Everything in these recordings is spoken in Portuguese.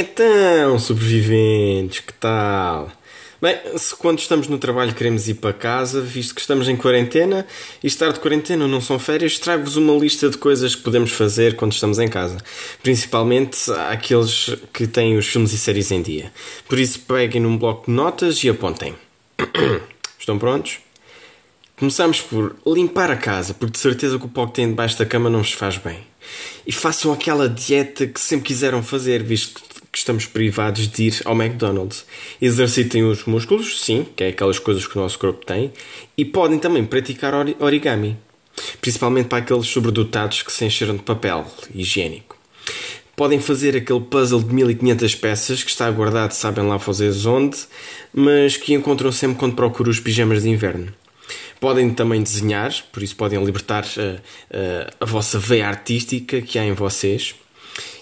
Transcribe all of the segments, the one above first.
Então, sobreviventes, que tal? Bem, se quando estamos no trabalho queremos ir para casa, visto que estamos em quarentena, e estar de quarentena não são férias, trago-vos uma lista de coisas que podemos fazer quando estamos em casa. Principalmente aqueles que têm os filmes e séries em dia. Por isso, peguem num bloco de notas e apontem. Estão prontos? Começamos por limpar a casa, porque de certeza que o pó que tem debaixo da cama não vos faz bem. E façam aquela dieta que sempre quiseram fazer, visto que estamos privados de ir ao McDonald's. Exercitem os músculos, sim, que é aquelas coisas que o nosso corpo tem, e podem também praticar origami, principalmente para aqueles sobredotados que se encheram de papel higiênico. Podem fazer aquele puzzle de 1500 peças que está guardado, sabem lá fazer onde, mas que encontram sempre quando procuram os pijamas de inverno. Podem também desenhar, por isso podem libertar a, eh, a, eh, a vossa veia artística que há em vocês.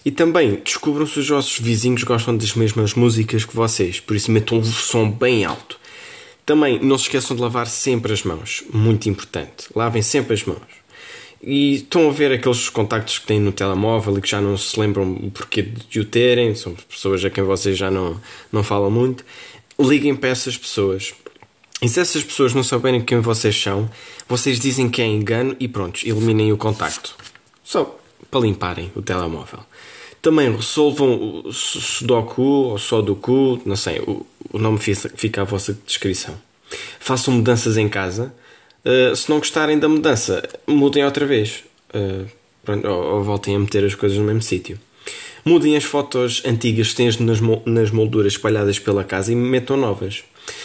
E também descubram se os vossos vizinhos gostam das mesmas músicas que vocês, por isso metam um som bem alto. Também não se esqueçam de lavar sempre as mãos, muito importante. Lavem sempre as mãos. E estão a ver aqueles contactos que têm no telemóvel e que já não se lembram o porquê de o terem, são pessoas a quem vocês já não, não falam muito. Liguem para essas pessoas. E se essas pessoas não souberem quem vocês são, vocês dizem que é engano e pronto, eliminem o contacto. Só para limparem o telemóvel. Também resolvam o Sudoku ou Sudoku, não sei, o, o nome fica à vossa descrição. Façam mudanças em casa. Uh, se não gostarem da mudança, mudem outra vez. Uh, pronto, ou, ou, voltem a meter as coisas no mesmo sítio. Mudem as fotos antigas que têm nas, nas molduras espalhadas pela casa e metam novas.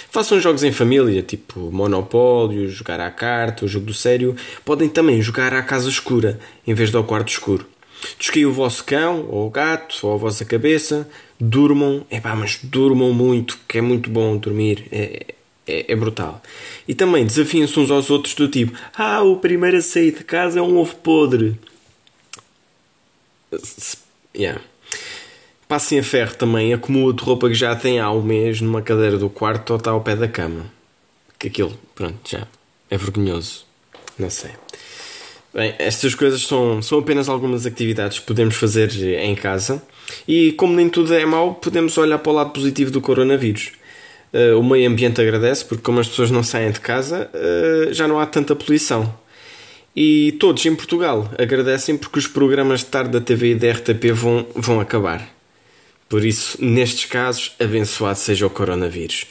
Façam jogos em família, tipo Monopólio, jogar à carta, o jogo do sério. Podem também jogar à casa escura, em vez do quarto escuro. Desquiem o vosso cão, ou o gato, ou a vossa cabeça. Durmam, é pá, mas durmam muito, que é muito bom dormir. É, é, é brutal. E também desafiem-se uns aos outros do tipo: Ah, o primeiro a sair de casa é um ovo podre. Yeah. Passem a ferro também, acumula de roupa que já tem há um mês numa cadeira do quarto ou está ao pé da cama. Que aquilo, pronto, já é vergonhoso. Não sei. Bem, estas coisas são, são apenas algumas atividades que podemos fazer em casa e, como nem tudo é mau, podemos olhar para o lado positivo do coronavírus. Uh, o meio ambiente agradece porque, como as pessoas não saem de casa, uh, já não há tanta poluição. E todos em Portugal agradecem porque os programas de tarde da TV e da RTP vão, vão acabar. Por isso, nestes casos, abençoado seja o coronavírus.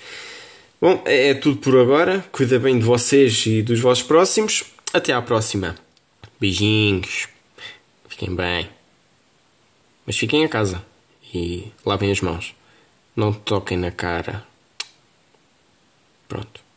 Bom, é, é tudo por agora. Cuida bem de vocês e dos vossos próximos. Até à próxima. Beijinhos. Fiquem bem. Mas fiquem em casa e lavem as mãos. Não toquem na cara. Pronto.